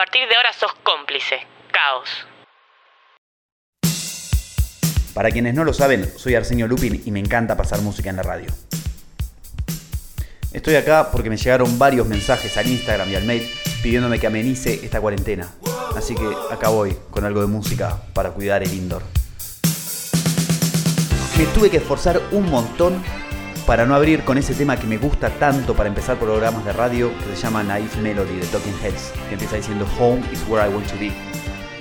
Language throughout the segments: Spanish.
partir de ahora sos cómplice. Caos. Para quienes no lo saben, soy Arsenio Lupin y me encanta pasar música en la radio. Estoy acá porque me llegaron varios mensajes al Instagram y al mail pidiéndome que amenice esta cuarentena. Así que acá voy con algo de música para cuidar el indoor. Me tuve que esforzar un montón para no abrir con ese tema que me gusta tanto para empezar programas de radio que se llama Naive Melody de Talking Heads, que empieza diciendo Home is where I want to be.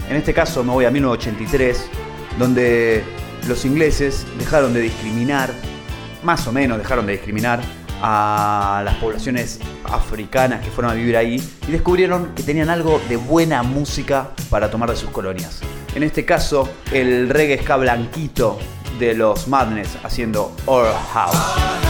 En este caso me voy a 1983, donde los ingleses dejaron de discriminar, más o menos dejaron de discriminar a las poblaciones africanas que fueron a vivir ahí y descubrieron que tenían algo de buena música para tomar de sus colonias. En este caso, el reggae ska blanquito de los Madness haciendo Our House.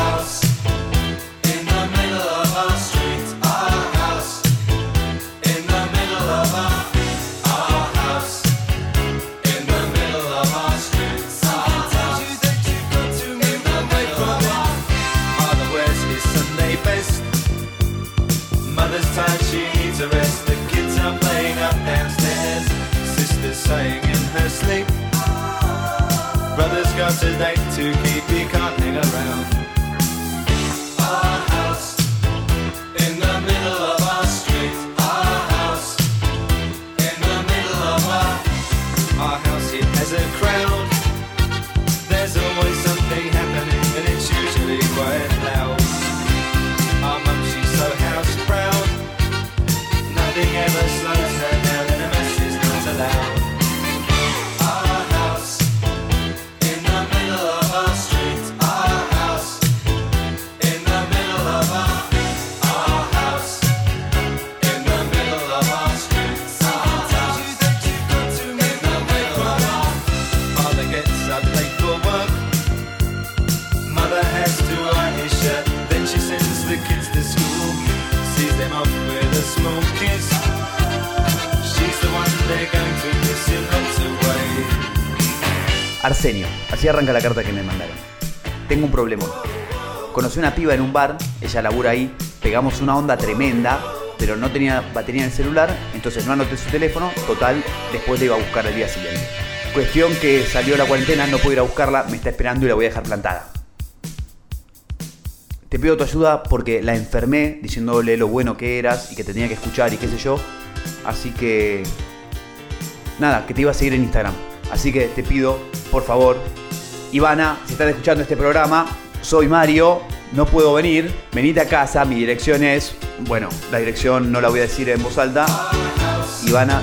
Arranca la carta que me mandaron. Tengo un problema. Conocí una piba en un bar, ella labura ahí, pegamos una onda tremenda, pero no tenía batería en el celular, entonces no anoté su teléfono, total, después le iba a buscar el día siguiente. Cuestión que salió la cuarentena, no puedo ir a buscarla, me está esperando y la voy a dejar plantada. Te pido tu ayuda porque la enfermé diciéndole lo bueno que eras y que te tenía que escuchar y qué sé yo. Así que... Nada, que te iba a seguir en Instagram. Así que te pido, por favor, Ivana, si estás escuchando este programa, soy Mario, no puedo venir, venite a casa, mi dirección es, bueno, la dirección no la voy a decir en voz alta. Ivana,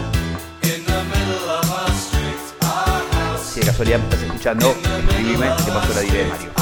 si de casualidad me estás escuchando, escribime, te paso la dirección Mario.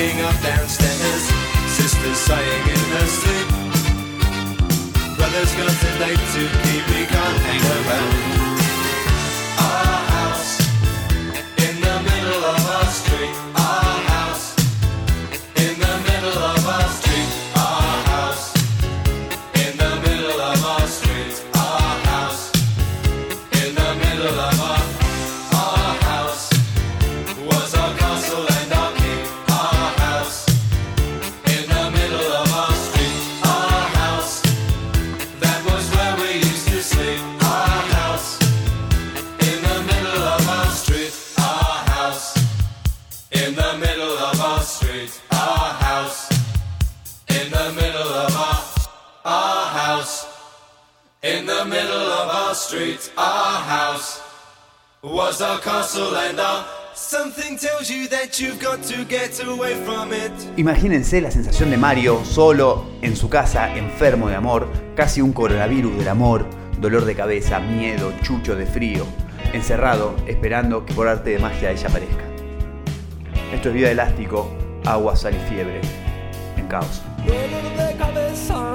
hang up down. House was our castle and our something tells you that you've got to get away from it. Imagínense la sensación de Mario solo en su casa, enfermo de amor, casi un coronavirus del amor, dolor de cabeza, miedo, chucho de frío, encerrado, esperando que por arte de magia ella aparezca. Esto es vida elástico, agua, sal y fiebre, en caos. Dolor de cabeza,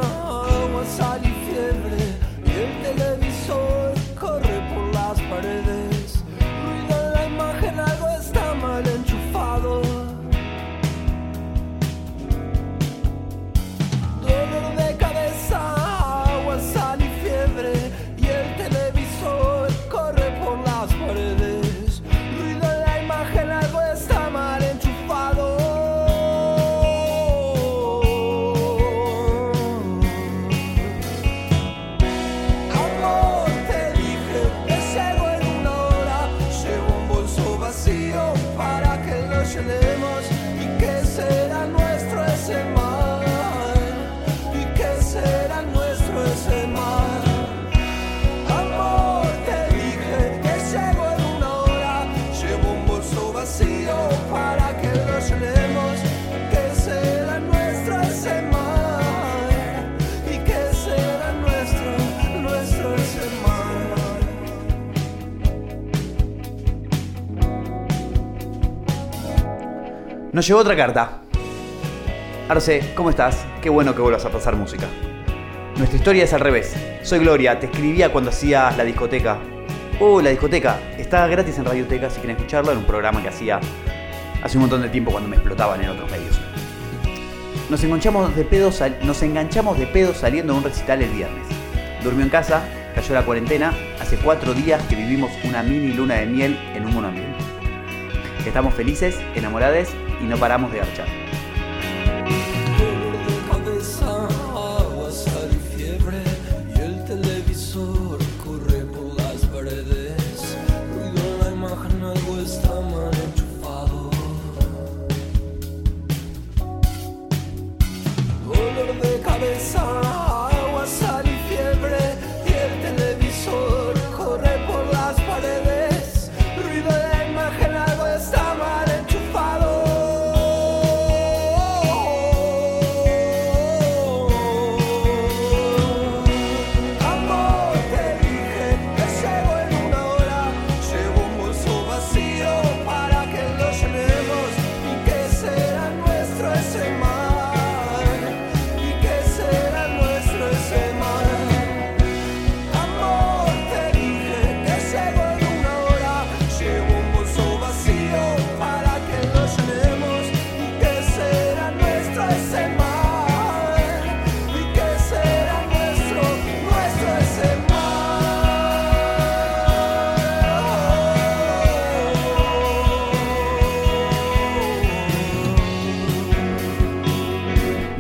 Nos llegó otra carta. Arce, ¿cómo estás? Qué bueno que vuelvas a pasar música. Nuestra historia es al revés. Soy Gloria, te escribía cuando hacías la discoteca. Oh, la discoteca. Está gratis en Radioteca si quieren escucharlo, en un programa que hacía hace un montón de tiempo cuando me explotaban en otros medios. Nos enganchamos de pedo, nos enganchamos de saliendo de un recital el viernes. Durmió en casa, cayó la cuarentena, hace cuatro días que vivimos una mini luna de miel en un monoambiente. Estamos felices, enamoradas y no paramos de garchar.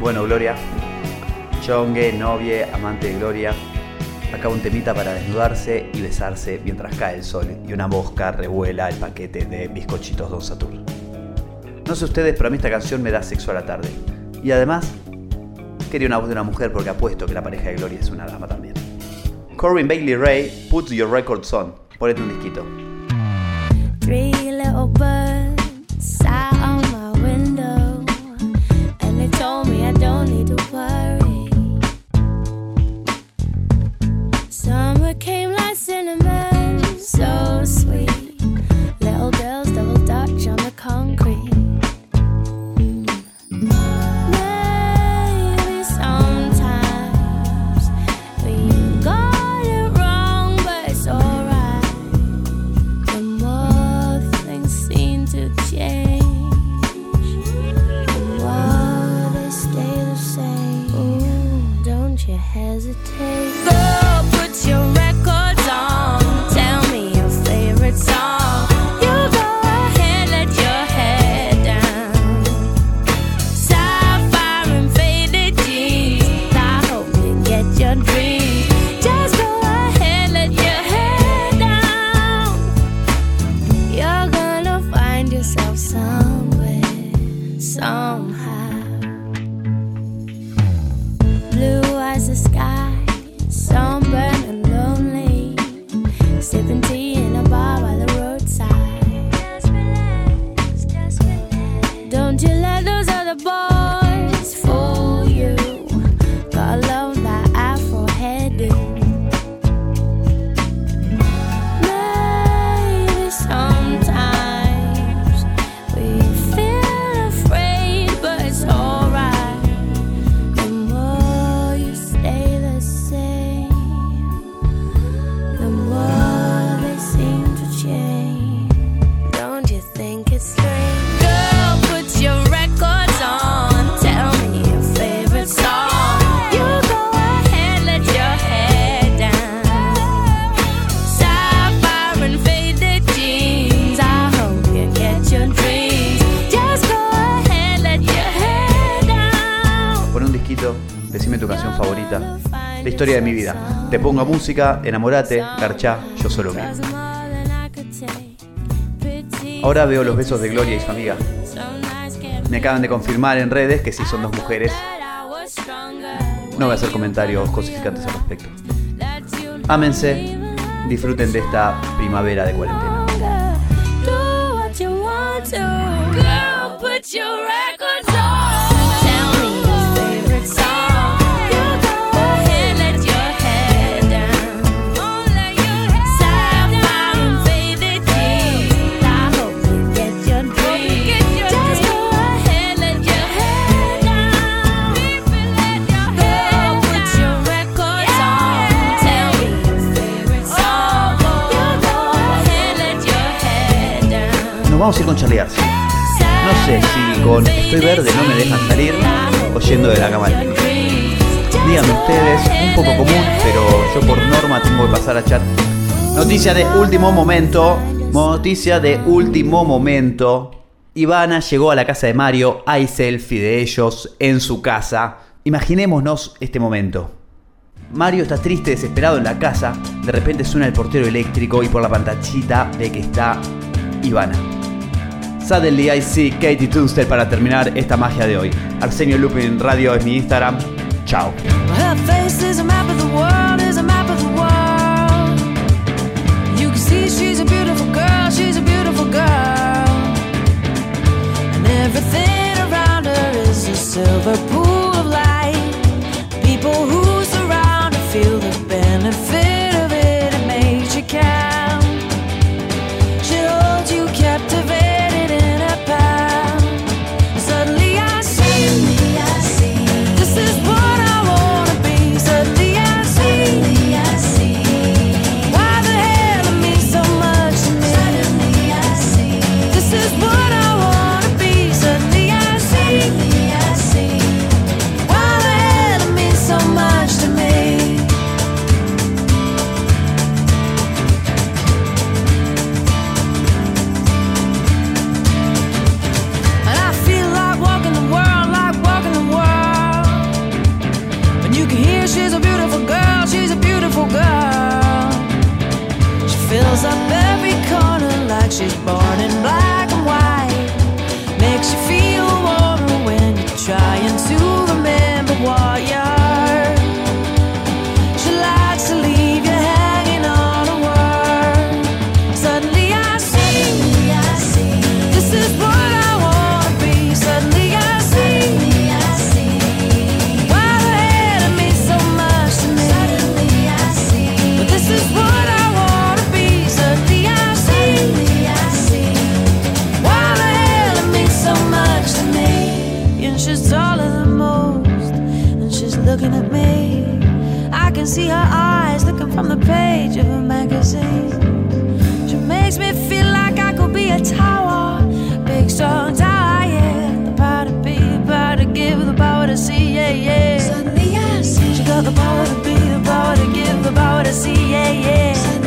Bueno, Gloria, chongue, novie, amante de Gloria, acá un temita para desnudarse y besarse mientras cae el sol y una mosca revuela el paquete de bizcochitos Don Satur. No sé ustedes, pero a mí esta canción me da sexo a la tarde. Y además, quería una voz de una mujer porque apuesto que la pareja de Gloria es una dama también. Corbin Bailey Ray, Put Your Records On. Ponete un disquito. Historia de mi vida. Te pongo música, enamorate, garchá, yo solo mío. Ahora veo los besos de Gloria y su amiga. Me acaban de confirmar en redes que sí son dos mujeres. No voy a hacer comentarios cosificantes al respecto. Ámense, disfruten de esta primavera de cuarentena. Nos vamos a ir con. No sé si con Estoy Verde no me dejan salir o yendo de la cama. Díganme ustedes, un poco común, pero yo por norma tengo que pasar a chat. Noticia de último momento. Noticia de último momento. Ivana llegó a la casa de Mario. Hay selfie de ellos en su casa. Imaginémonos este momento. Mario está triste, desesperado en la casa. De repente suena el portero eléctrico y por la pantallita ve que está Ivana. Suddenly I see Katie Tunstall para terminar esta magia de hoy. Arsenio Lupin Radio es mi Instagram. Chao. Silver pool of light. People who surround her feel the benefit can see her eyes looking from the page of a magazine. She makes me feel like I could be a tower, big strong tower, yeah. The power to be, the power to give, the power to see, yeah, yeah. Suddenly I see she got the power to be, the power to give, the power to see, yeah, yeah.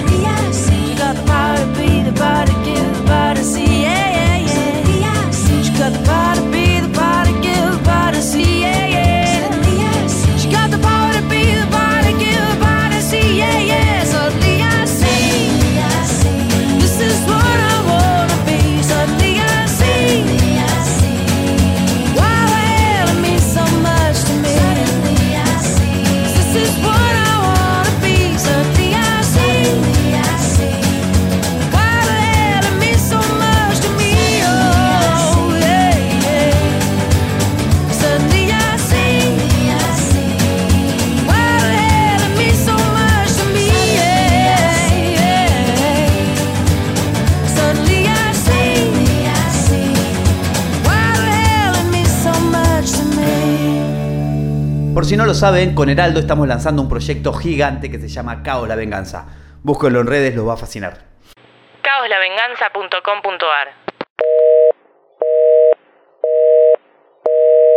Por si no lo saben, con Heraldo estamos lanzando un proyecto gigante que se llama Cao la Venganza. Búsquenlo en redes, los va a fascinar. caoslavenganza.com.ar